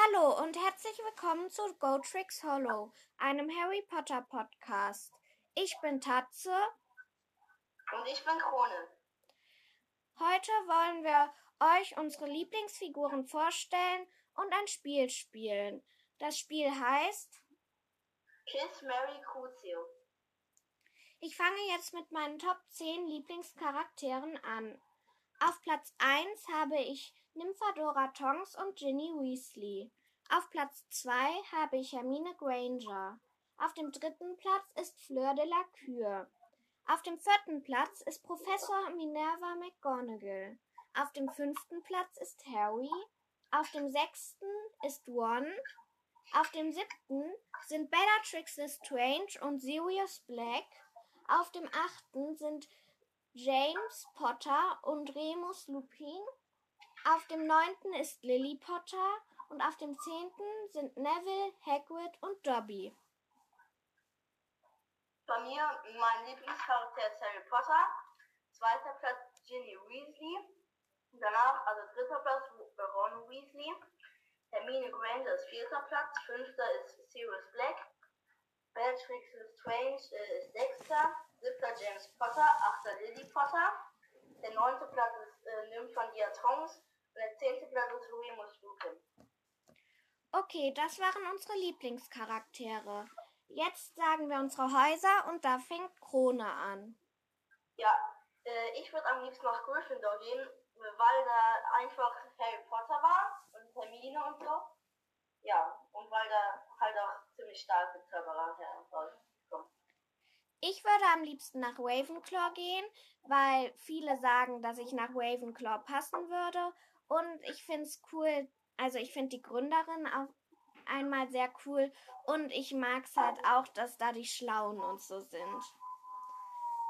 Hallo und herzlich willkommen zu Go Tricks Hollow, einem Harry Potter Podcast. Ich bin Tatze. Und ich bin Krone. Heute wollen wir euch unsere Lieblingsfiguren vorstellen und ein Spiel spielen. Das Spiel heißt Kiss Mary Crucio. Ich fange jetzt mit meinen Top 10 Lieblingscharakteren an. Auf Platz 1 habe ich Nymphadora Tonks und Ginny Weasley. Auf Platz 2 habe ich Hermine Granger. Auf dem dritten Platz ist Fleur de la Cure. Auf dem vierten Platz ist Professor Minerva McGonagall. Auf dem fünften Platz ist Harry. Auf dem sechsten ist Ron. Auf dem siebten sind Bellatrix Lestrange und Sirius Black. Auf dem achten sind James Potter und Remus Lupin. Auf dem neunten ist Lily Potter und auf dem zehnten sind Neville, Hagrid und Dobby. Bei mir mein Lieblingscharakter ist Harry Potter. Zweiter Platz Ginny Weasley. Danach, also dritter Platz Ron Weasley. Hermine Granger ist vierter Platz. Fünfter ist Sirius Black. Bellatrix Lestrange äh, ist sechster. Siebter James Potter. Achter Lily Potter. Der neunte Platz ist äh, Nymphandia Tongs. Und der zehnte Platz ist Remus Lupin. Okay, das waren unsere Lieblingscharaktere. Jetzt sagen wir unsere Häuser und da fängt Krone an. Ja, äh, ich würde am liebsten nach Gryffindor gehen, weil da einfach Harry Potter war und Hermine und so. Ja, und weil da halt auch ziemlich starke Zauberer herauskommen. Ich würde am liebsten nach Ravenclaw gehen, weil viele sagen, dass ich nach Ravenclaw passen würde. Und ich finde es cool, also ich finde die Gründerin auch einmal sehr cool. Und ich mag es halt auch, dass da die Schlauen und so sind.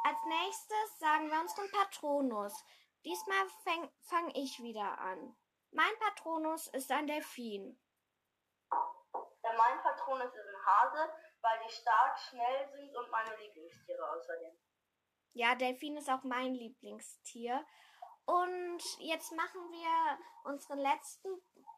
Als nächstes sagen wir unseren Patronus. Diesmal fange fang ich wieder an. Mein Patronus ist ein Delfin. Ja, mein Patronus ist ein Hase, weil die stark, schnell sind und meine Lieblingstiere außerdem. Ja, Delfin ist auch mein Lieblingstier. Und jetzt machen wir unseren letzten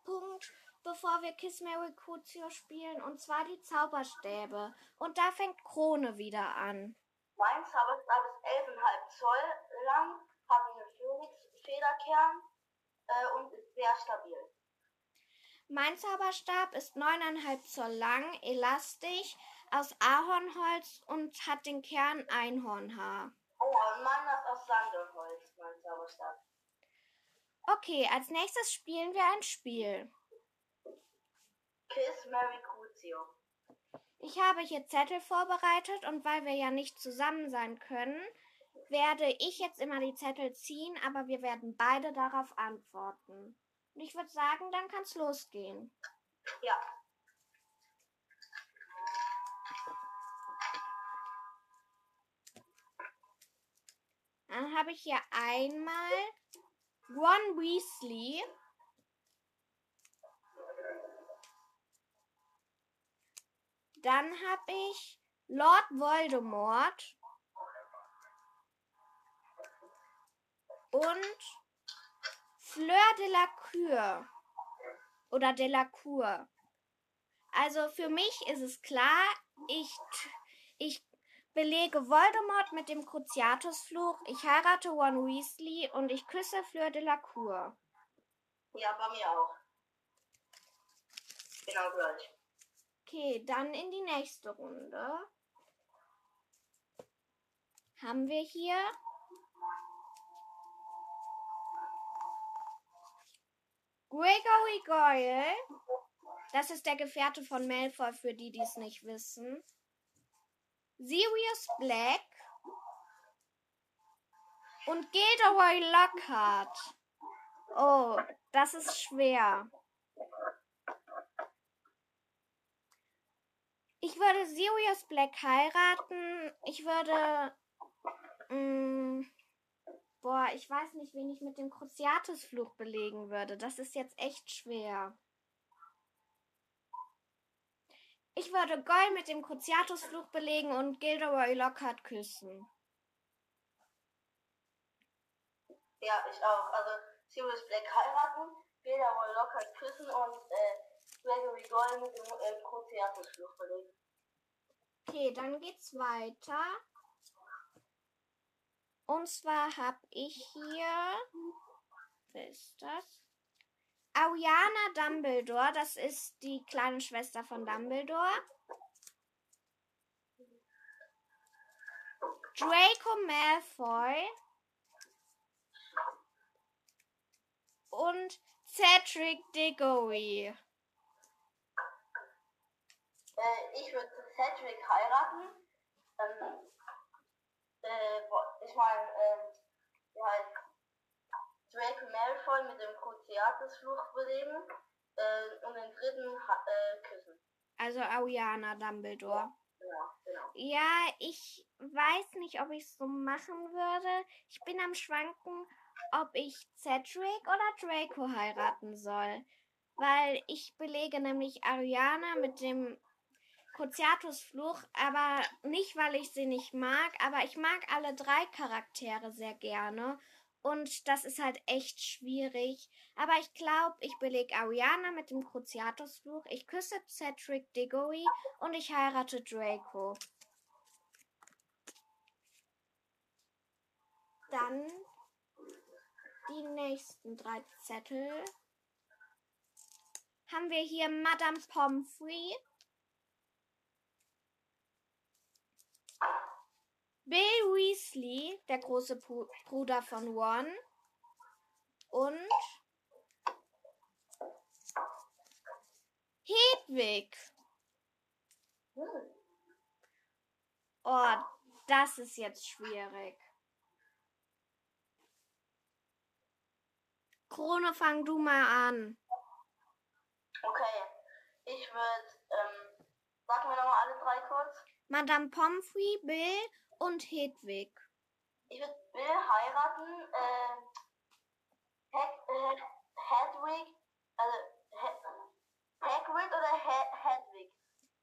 Punkt, bevor wir Kiss Mary Crucio spielen, und zwar die Zauberstäbe. Und da fängt Krone wieder an. Mein Zauberstab ist 11,5 Zoll lang, hat eine Phönix-Federkern äh, und ist sehr stabil. Mein Zauberstab ist 9,5 Zoll lang, elastisch, aus Ahornholz und hat den Kern Einhornhaar. Oh, und meiner ist aus Zauberstab. Okay, als nächstes spielen wir ein Spiel. Kiss Mary Crucio. Ich habe hier Zettel vorbereitet und weil wir ja nicht zusammen sein können, werde ich jetzt immer die Zettel ziehen, aber wir werden beide darauf antworten. Und ich würde sagen, dann kann's losgehen. Ja. Dann habe ich hier einmal Ron Weasley. Dann habe ich Lord Voldemort. Und Fleur de la Cure. Oder de la Cour. Also für mich ist es klar, ich, ich belege Voldemort mit dem Cruciatusfluch, ich heirate Ron Weasley und ich küsse Fleur de la Cour. Ja, bei mir auch. Genau gleich. Okay, dann in die nächste Runde. Haben wir hier Gregory Goyle. Das ist der Gefährte von Malfoy, für die, die es nicht wissen. Sirius Black. Und Gilderoy Lockhart. Oh, das ist schwer. Ich würde Sirius Black heiraten. Ich würde. Mh, boah, ich weiß nicht, wen ich mit dem Cruciatusfluch belegen würde. Das ist jetzt echt schwer. Ich würde Goyle mit dem Cruciatusfluch belegen und Gilderoy Lockhart küssen. Ja, ich auch. Also Sirius Black heiraten, Gilderoy Lockhart küssen und äh, Gregory Goyle mit dem äh, Cruciatus-Fluch belegen. Okay, dann geht's weiter. Und zwar habe ich hier. Wer ist das? Ariana Dumbledore, das ist die kleine Schwester von Dumbledore. Draco Malfoy. Und Cedric Diggory. Äh, ich würde Cedric heiraten. Ähm, äh, ich meine, wie heißt Draco Malfoy mit dem Cruciatus-Fluch belegen äh, und den dritten ha- äh, küssen. Also Ariana Dumbledore. Ja, genau. Ja, ich weiß nicht, ob ich es so machen würde. Ich bin am Schwanken, ob ich Cedric oder Draco heiraten soll. Weil ich belege nämlich Ariana mit dem Cruciatus-Fluch, aber nicht, weil ich sie nicht mag, aber ich mag alle drei Charaktere sehr gerne. Und das ist halt echt schwierig. Aber ich glaube, ich belege Ariana mit dem Cruciatus-Fluch. Ich küsse Cedric Diggory und ich heirate Draco. Dann die nächsten drei Zettel. Haben wir hier Madame Pomfrey. Bill Weasley, der große Bru- Bruder von Ron. Und Hedwig. Oh, das ist jetzt schwierig. Krone, fang du mal an. Okay, ich würde, ähm, sagen wir nochmal alle drei kurz. Madame Pomfrey, Bill und Hedwig. Ich würde Bill heiraten, äh, Hag äh, Hedwig, also He Hagrid oder He Hedwig?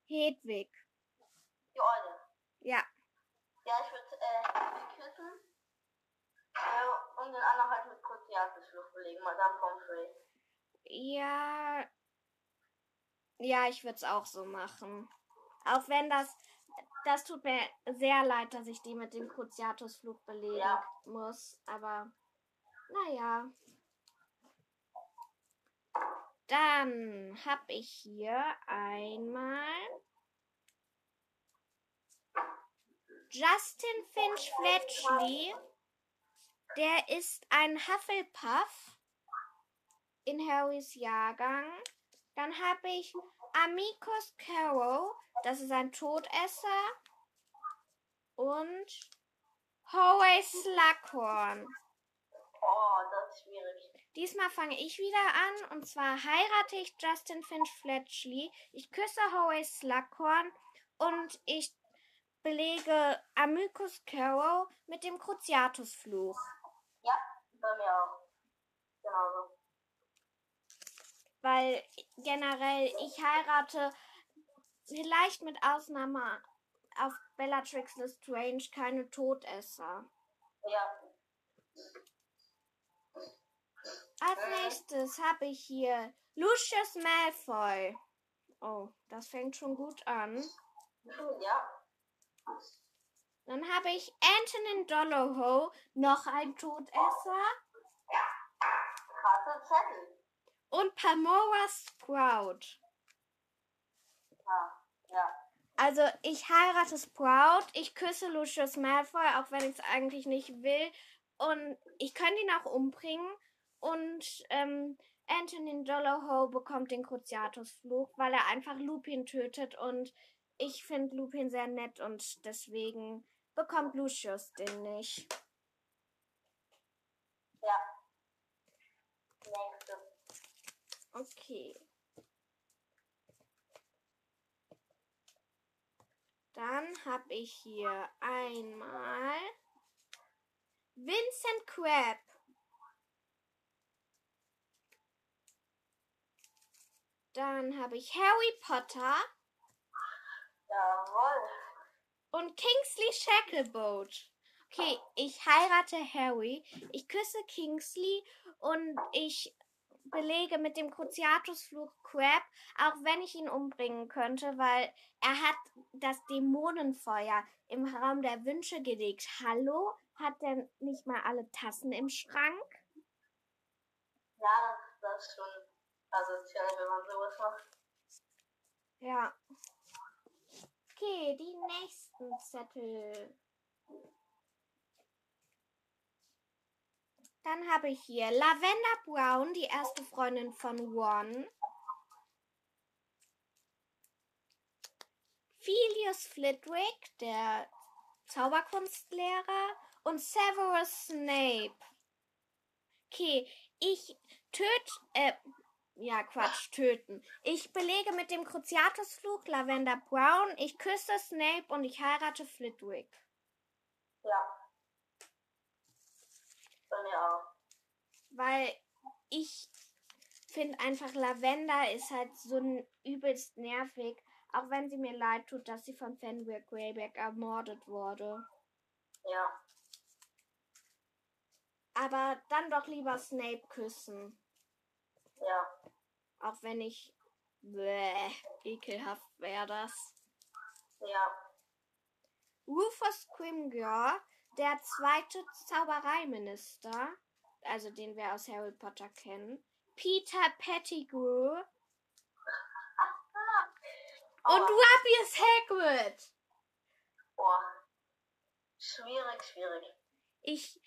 Hedwig. Die Eule. Ja. Ja, ich würde äh, Hedwig küssen äh, und den anderen halt mit Cruciatus-Fluch belegen, Madame Pomfrey. Ja. Ja, ich würde es auch so machen. Auch wenn das. Das tut mir sehr leid, dass ich die mit dem Cruciatus-Fluch belegen Ja. muss. Aber. Naja. Dann habe ich hier einmal Justin Finch Fletchley. Der ist ein Hufflepuff in Harrys Jahrgang. Dann habe ich Amicus Carrow, das ist ein Todesser. Und Horace Slughorn. Oh, das ist schwierig. Diesmal fange ich wieder an und zwar heirate ich Justin Finch Fletchley. Ich küsse Horace Slughorn und ich belege Amicus Carrow mit dem Cruciatus-Fluch. Ja, bei mir auch. Genauso. Weil generell ich heirate vielleicht mit Ausnahme auf Bellatrix Lestrange keine Todesser. Ja. Als nächstes habe ich hier Lucius Malfoy. Oh, das fängt schon gut an. Ja. Dann habe ich Antonin Dolohou, noch ein Todesser. Krasse Zettel. Und Palmora Sprout. Ja. Ja. Also ich heirate Sprout, ich küsse Lucius Malfoy, auch wenn ich es eigentlich nicht will. Und ich könnte ihn auch umbringen. Und ähm, Antonin Dolohou bekommt den Cruciatus-Fluch, weil er einfach Lupin tötet. Und ich finde Lupin sehr nett und deswegen bekommt Lucius den nicht. Ja. Nächste. Okay. Dann habe ich hier einmal Vincent Crab. Dann habe ich Harry Potter Jawohl. und Kingsley Shacklebolt. Okay, ich heirate Harry, ich küsse Kingsley und ich belege mit dem Cruciatusfluch Crab, auch wenn ich ihn umbringen könnte, weil er hat das Dämonenfeuer im Raum der Wünsche gelegt. Hallo? Hat er nicht mal alle Tassen im Schrank? Ja, das, das ist schon asozial, wenn man sowas macht. Ja. Okay, die nächsten Zettel. Dann habe ich hier Lavender Brown, die erste Freundin von One. Philius Flitwick, der Zauberkunstlehrer. Und Severus Snape. Okay, ich töte, äh, ja, Quatsch, töten. Ich belege mit dem Cruciatusfluch Lavender Brown, ich küsse Snape und ich heirate Flitwick. Ja. Bei mir auch. Weil ich finde einfach Lavender ist halt so ein übelst nervig, auch wenn sie mir leid tut, dass sie von Fenrir Greyback ermordet wurde. Ja. Aber dann doch lieber Snape küssen. Ja. Auch wenn ich. Bäh, ekelhaft wäre das. Ja. Rufus Grimgor, der zweite Zaubereiminister, also den wir aus Harry Potter kennen. Peter Pettigrew und Aua. Rubius Hagrid. Boah. Schwierig, schwierig. Ich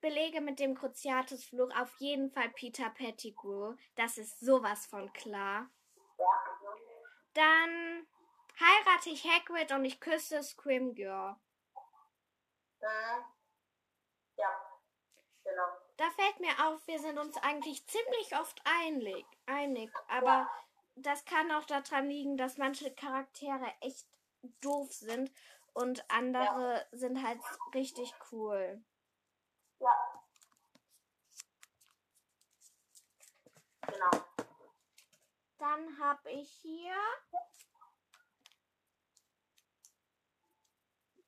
belege mit dem Cruciatusfluch auf jeden Fall Peter Pettigrew. Das ist sowas von klar. Ja. Dann heirate ich Hagrid und ich küsse Scrimgeour. Mhm. Ja. Genau. Da fällt mir auf, wir sind uns eigentlich ziemlich oft einig, einig. Aber das kann auch daran liegen, dass manche Charaktere echt doof sind und andere sind halt richtig cool. Ja. Genau. Dann habe ich hier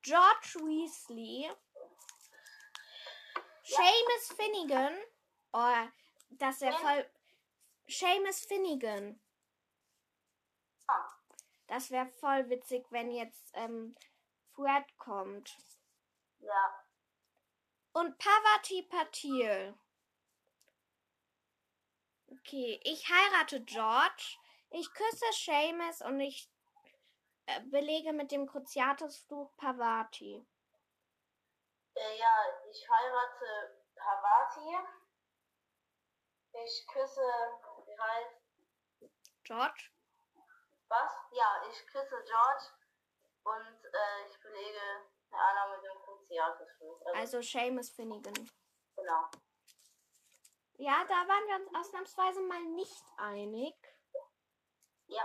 George Weasley, Seamus Finnegan, oh, das wäre voll, Seamus Finnegan. Ah. Das wäre voll witzig, wenn jetzt ähm, Fred kommt. Ja. Und Pavati Patil. Okay, ich heirate George, ich küsse Seamus und ich belege mit dem Cruciatusfluch Pavati. Äh, ja, ich heirate Pavati. Ich küsse, wie heißt, George? was? Ja, ich küsse George und äh, ich belege Anna mit dem Cruciatusfluch. Also, Also Seamus Finnegan. genau. Ja, da waren wir uns ausnahmsweise mal nicht einig. Ja.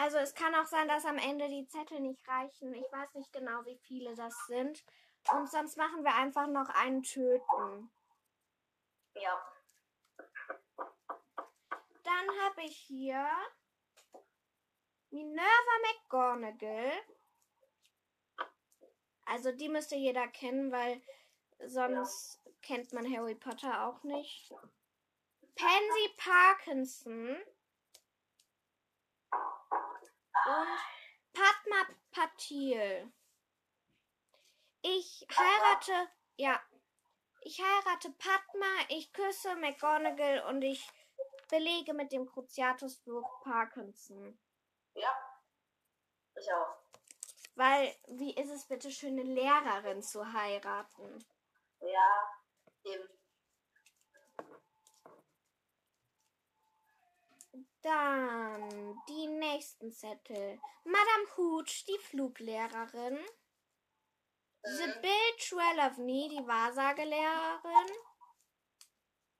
Also es kann auch sein, dass am Ende die Zettel nicht reichen. Ich weiß nicht genau, wie viele das sind. Und sonst machen wir einfach noch einen Töten. Ja. Dann habe ich hier Minerva McGonagall. Also die müsste jeder kennen, weil sonst kennt man Harry Potter auch nicht. Pansy Parkinson und Padma Patil. Ich heirate, ja, ich heirate Padma, ich küsse McGonagall und ich belege mit dem Cruciatusfluch Parkinson. Ja. Ich auch. Weil, wie ist es bitte schön, eine Lehrerin zu heiraten? Ja. Eben. Dann die nächsten Zettel. Madame Hooch, die Fluglehrerin. Sibyl Trelawney, die Wahrsagelehrerin.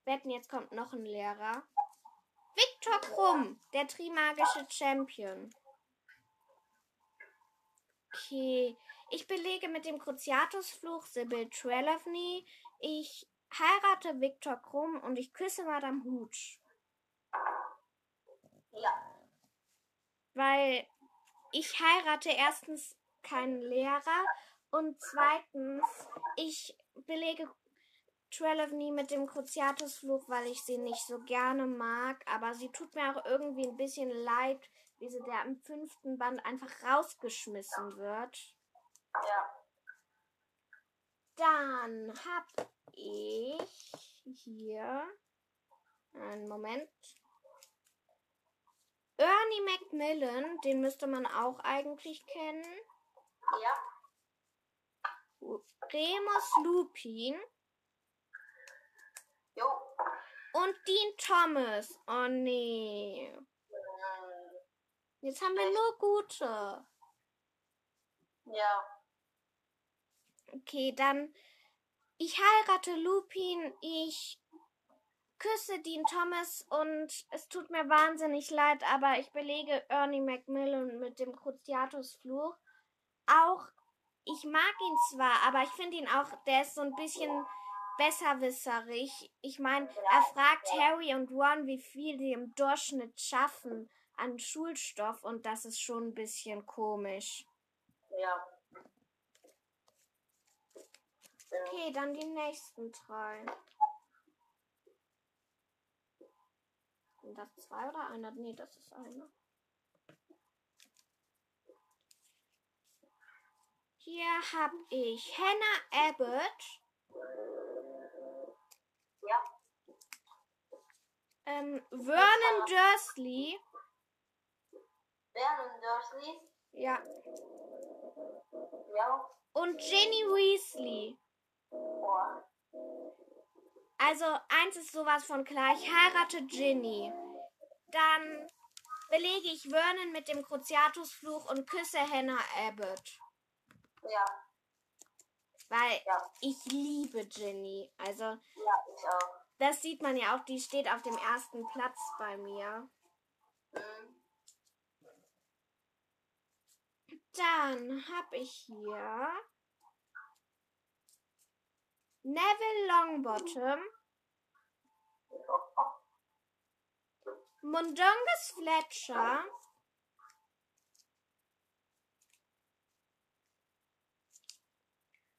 Wetten, jetzt kommt noch ein Lehrer. Viktor Krumm, der Trimagische Champion. Okay, ich belege mit dem Cruciatusfluch Sibyl Trelawney. Ich heirate Viktor Krumm und ich küsse Madame Hooch. Ja. weil ich heirate erstens keinen Lehrer und zweitens ich belege Trelawney mit dem Cruciatus-Fluch, weil ich sie nicht so gerne mag. Aber sie tut mir auch irgendwie ein bisschen leid, wie sie da im fünften Band einfach rausgeschmissen wird. Ja. Dann hab ich hier einen Moment. Ernie Macmillan, den müsste man auch eigentlich kennen. Ja. Remus Lupin Jo. und Dean Thomas. Oh nee. Jetzt haben wir nur gute. Ja. Okay, dann ich heirate Lupin, ich küsse Dean Thomas und es tut mir wahnsinnig leid, aber ich belege Ernie Macmillan mit dem Cruciatus-Fluch. Auch, ich mag ihn zwar, aber ich finde ihn auch, der ist so ein bisschen besserwisserig. Ich meine, er fragt Harry und Ron, wie viel die im Durchschnitt schaffen an Schulstoff und das ist schon ein bisschen komisch. Ja. Okay, dann die nächsten drei. Sind das zwei oder einer? Nee, das ist einer. Hier habe ich Hannah Abbott, Ja. ähm, Vernon Dursley, Vernon Dursley. ja, Ja. und Ginny Weasley. Oh. Also eins ist sowas von klar, ich heirate Ginny. Dann belege ich Vernon mit dem Cruciatus-Fluch und küsse Hannah Abbott. Ja. Weil Ja. ich liebe Ginny. Also Ja, ich auch. das sieht man ja auch, die steht auf dem ersten Platz bei mir. Mhm. Dann habe ich hier Neville Longbottom, Mundungus Fletcher,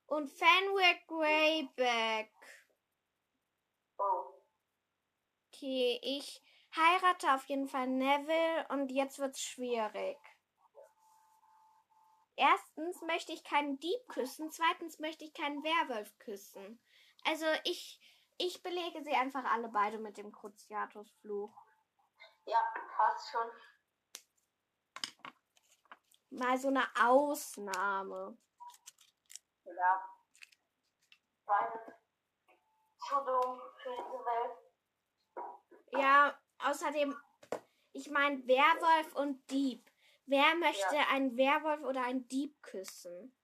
und Fenwick Greyback. Okay, ich heirate auf jeden Fall Neville und jetzt wird's schwierig. Erstens möchte ich keinen Dieb küssen, zweitens möchte ich keinen Werwolf küssen. Also ich, ich belege sie einfach alle beide mit dem Cruciatus-Fluch. Ja, passt schon. Mal so eine Ausnahme. Ja. Beides zu dumm für diese Welt. Ja, außerdem, ich meine Werwolf und Dieb. Wer möchte Ja. einen Werwolf oder einen Dieb küssen?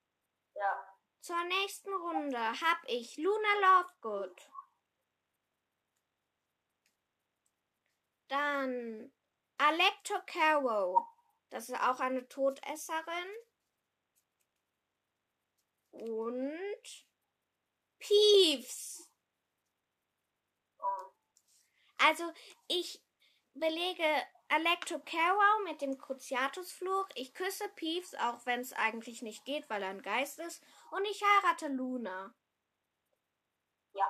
Ja. Zur nächsten Runde hab ich Luna Lovegood. Dann Alecto Caro. Das ist auch eine Todesserin. Und Peeves. Oh. Also ich belege Alecto Caro mit dem Cruciatus-Fluch. Ich küsse Peeves, auch wenn es eigentlich nicht geht, weil er ein Geist ist. Und ich heirate Luna. Ja.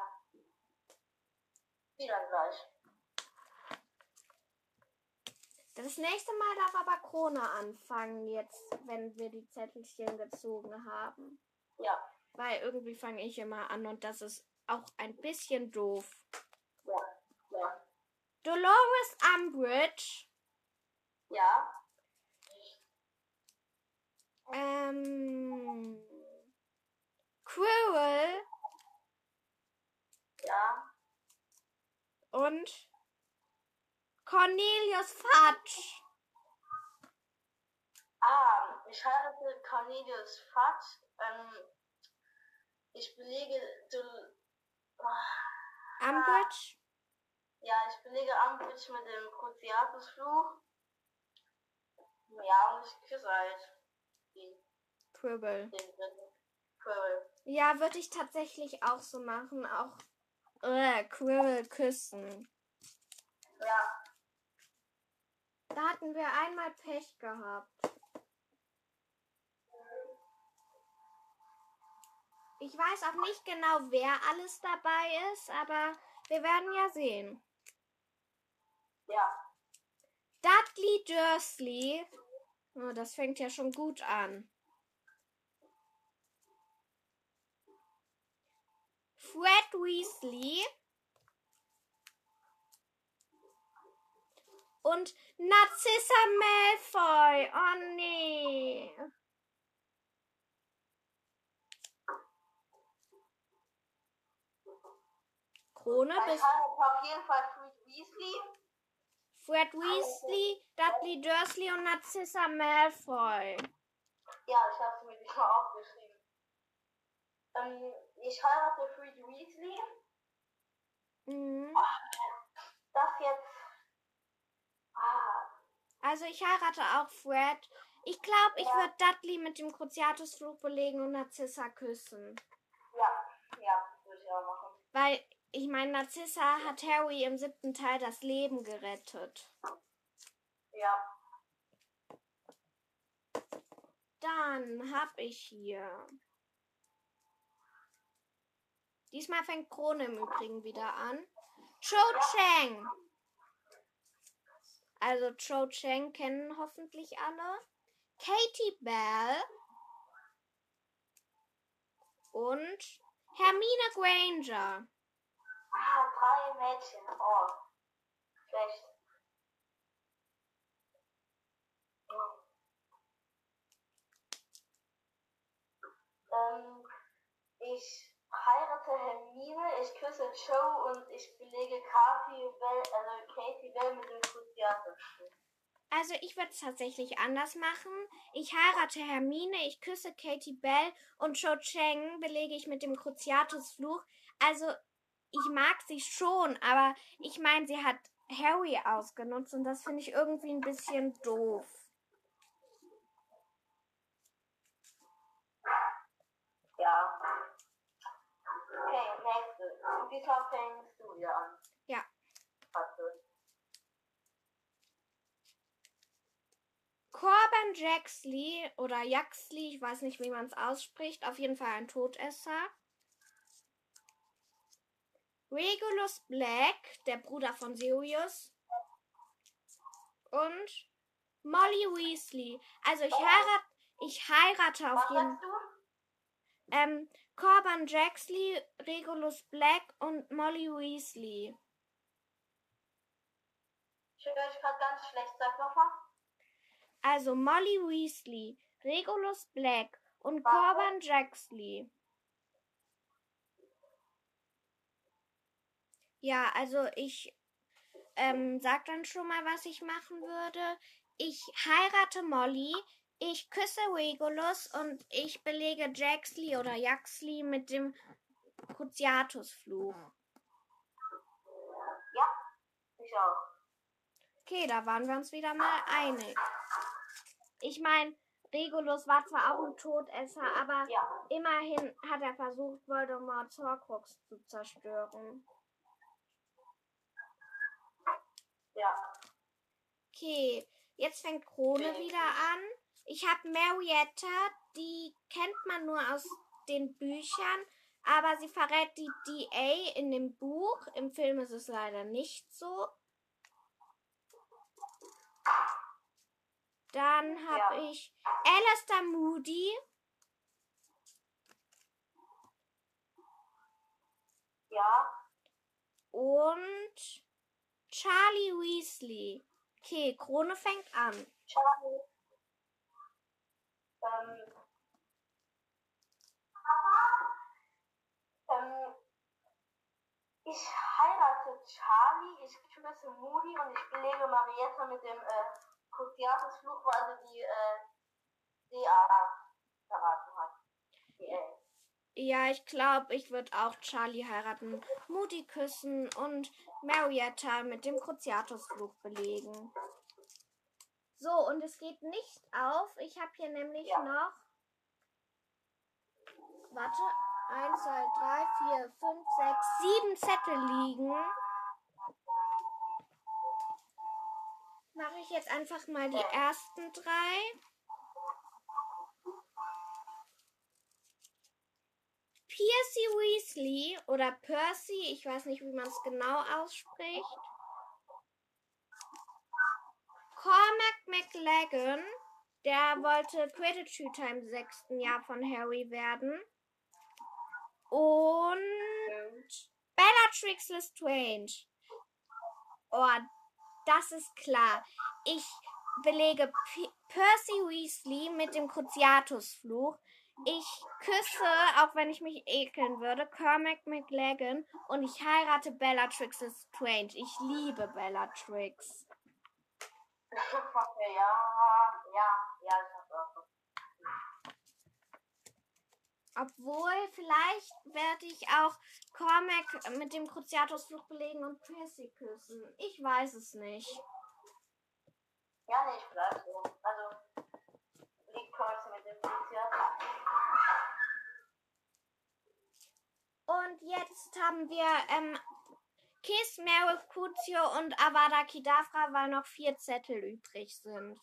Wieder gleich. Das nächste Mal darf aber Krone anfangen, jetzt, wenn wir die Zettelchen gezogen haben. Ja. Weil irgendwie fange ich immer an und das ist auch ein bisschen doof. Dolores Umbridge, Ja. ähm, Quirrell Ja. und Cornelius Fudge. Ah, ich heirate Cornelius Fudge. Ähm, ich belege du, Umbridge, ja, ich belege Umbridge mit dem Cruciatus-Fluch. Ja, und ich küsse halt den, den dritten. Quirrell. Ja, würde ich tatsächlich auch so machen. Auch äh, Quirrell küssen. Ja. Da hatten wir einmal Pech gehabt. Ich weiß auch nicht genau, wer alles dabei ist, aber wir werden ja sehen. Ja. Dudley Dursley. Oh, das fängt ja schon gut an. Fred Weasley. Und Narcissa Malfoy. Oh nee. Krone Ich bis auf jeden Fall Fred Weasley. Fred Weasley, Dudley Dursley und Narcissa Malfoy. Ja, ich habe mir nicht mal aufgeschrieben. Ähm, ich heirate Fred Weasley. Mhm. Das jetzt. Ah, Also ich heirate auch Fred. Ich glaube, ich Ja. würde Dudley mit dem Cruciatusfluch belegen und Narcissa küssen. ja, ja, würde ich auch machen. Weil, ich meine, Narcissa hat Harry im siebten Teil das Leben gerettet. Ja. Dann hab ich hier. Diesmal fängt Krone im Übrigen wieder an. Cho Chang. Also Cho Chang kennen hoffentlich alle. Katie Bell. Und Hermine Granger. Ah, drei Mädchen. Oh. Schlecht. Ähm, ich heirate Hermine, ich küsse Joe und ich belege Katie Bell, also Katie Bell mit dem Cruciatus. Also ich würde es tatsächlich anders machen. Ich heirate Hermine, ich küsse Katie Bell und Cho Chang belege ich mit dem Cruciatusfluch. Also ich mag sie schon, aber ich meine, sie hat Harry ausgenutzt und das finde ich irgendwie ein bisschen doof. Ja. Okay, nächste. Und diesmal fängst du wieder an. Ja. Corbin Jaxley oder Jaxley, ich weiß nicht, wie man es ausspricht, auf jeden Fall ein Todesser. Regulus Black, der Bruder von Sirius. Und Molly Weasley. Also ich heirate, ich heirate auf jeden du? ähm, Corbin Jaxley, Regulus Black und Molly Weasley. Ich höre dich gerade ganz schlecht. Sag nochmal. Also Molly Weasley, Regulus Black und? Corbin Jaxley. Ja, also ich ähm, sag dann schon mal, was ich machen würde. Ich heirate Molly, ich küsse Regulus und ich belege Jaxley oder Jaxley mit dem Cruciatusfluch. Ich auch. Okay, da waren wir uns wieder mal einig. Ich meine, Regulus war zwar auch ein Todesser, aber Ja. immerhin hat er versucht, Voldemorts Horcrux zu zerstören. Ja. Okay, jetzt fängt Krone Okay. wieder an. Ich habe Marietta, die kennt man nur aus den Büchern, aber sie verrät die DA in dem Buch. Im Film ist es leider nicht so. Dann habe Ja. ich Alistair Moody. Ja. Und Charlie Weasley. Okay, Krone fängt an. Charlie. Ähm. Ähm. Ich heirate Charlie, ich küsse Moody und ich belege Marietta mit dem äh, Cruciatus-Fluch, weil sie die äh, DA verraten hat. Die L. Ja, ich glaube, ich würde auch Charlie heiraten, Moody küssen und Marietta mit dem Cruciatusflug belegen. So, und es geht nicht auf. Ich habe hier nämlich Ja. noch. Warte. 1, 2, 3, 4, 5, 6, 7 Zettel liegen. Mache ich jetzt einfach mal die ersten drei. Percy Weasley oder Percy, ich weiß nicht, wie man es genau ausspricht. Cormac McLagan, der wollte Quidditch-Hüter im sechsten Jahr von Harry werden. Und Bellatrix Lestrange. Oh, das ist klar. Ich belege P Percy Weasley mit dem Cruciatus-Fluch. Ich küsse, auch wenn ich mich ekeln würde, Cormac McLagan und ich heirate Bellatrix Lestrange. Ich liebe Bellatrix. Ja, ja, ja, ich hab's auch. Obwohl, vielleicht werde ich auch Cormac mit dem Cruciatus-Fluch belegen und Percy küssen. Ich weiß es nicht. Ja, nee, ich bleib so. Also, liegt Percy mit dem Polizia. Und jetzt haben wir ähm, Kiss, Merith, Crucio und Avada Kedavra, weil noch vier Zettel übrig sind.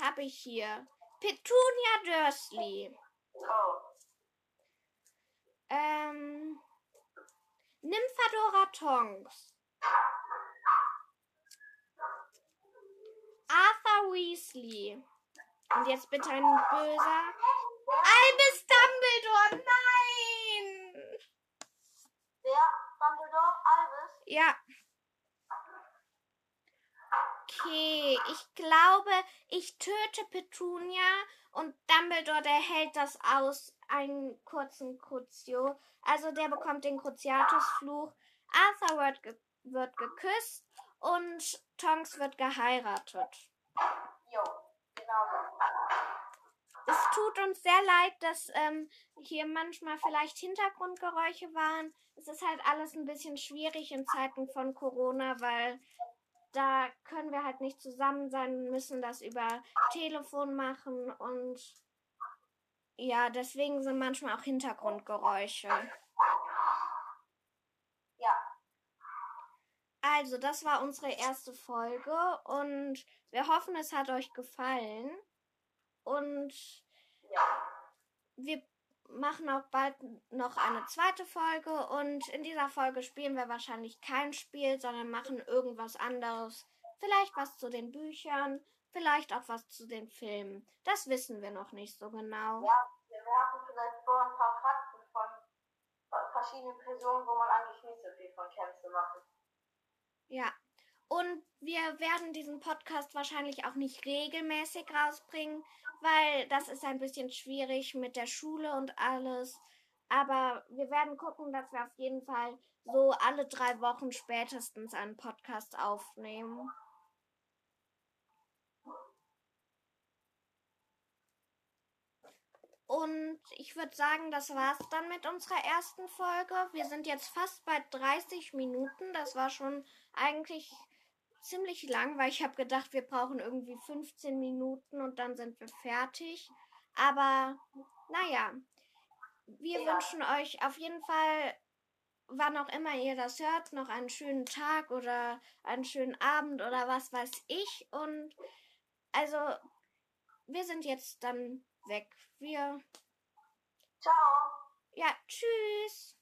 Habe ich hier. Petunia Dursley. Oh, Ähm, Nymphadora Tonks. Arthur Weasley. Und jetzt bitte ein böser. Albus Dumbledore, nein! der Dumbledore, Albus. Ja. Okay, ich glaube, ich töte Petunia und Dumbledore, der hält das aus, einen kurzen Crucio. Also der bekommt den Cruciatus-Fluch. Arthur wird, ge wird geküsst und Tonks wird geheiratet. Jo, genau so. Es tut uns sehr leid, dass ähm, hier manchmal vielleicht Hintergrundgeräusche waren. Es ist halt alles ein bisschen schwierig in Zeiten von Corona, weil da können wir halt nicht zusammen sein, müssen das über Telefon machen und ja, deswegen sind manchmal auch Hintergrundgeräusche. Ja, Also, das war unsere erste Folge und wir hoffen, es hat euch gefallen. Und ja. wir machen auch bald noch eine zweite Folge und in dieser Folge spielen wir wahrscheinlich kein Spiel, sondern machen irgendwas anderes. Vielleicht was zu den Büchern, vielleicht auch was zu den Filmen. Das wissen wir noch nicht so genau. Ja, wir werfen vielleicht vor ein paar Fakten von verschiedenen Personen, wo man eigentlich nicht so viel von zu machen. Ja. Und wir werden diesen Podcast wahrscheinlich auch nicht regelmäßig rausbringen, weil das ist ein bisschen schwierig mit der Schule und alles. Aber wir werden gucken, dass wir auf jeden Fall so alle drei Wochen spätestens einen Podcast aufnehmen. Und ich würde sagen, das war's dann mit unserer ersten Folge. Wir sind jetzt fast bei 30 Minuten. Das war schon eigentlich ziemlich lang, weil ich habe gedacht, wir brauchen irgendwie 15 Minuten und dann sind wir fertig. Aber naja, wir Ja. wünschen euch auf jeden Fall, wann auch immer ihr das hört, noch einen schönen Tag oder einen schönen Abend oder was weiß ich. Und also, wir sind jetzt dann weg. Wir, Ciao! ja, tschüss.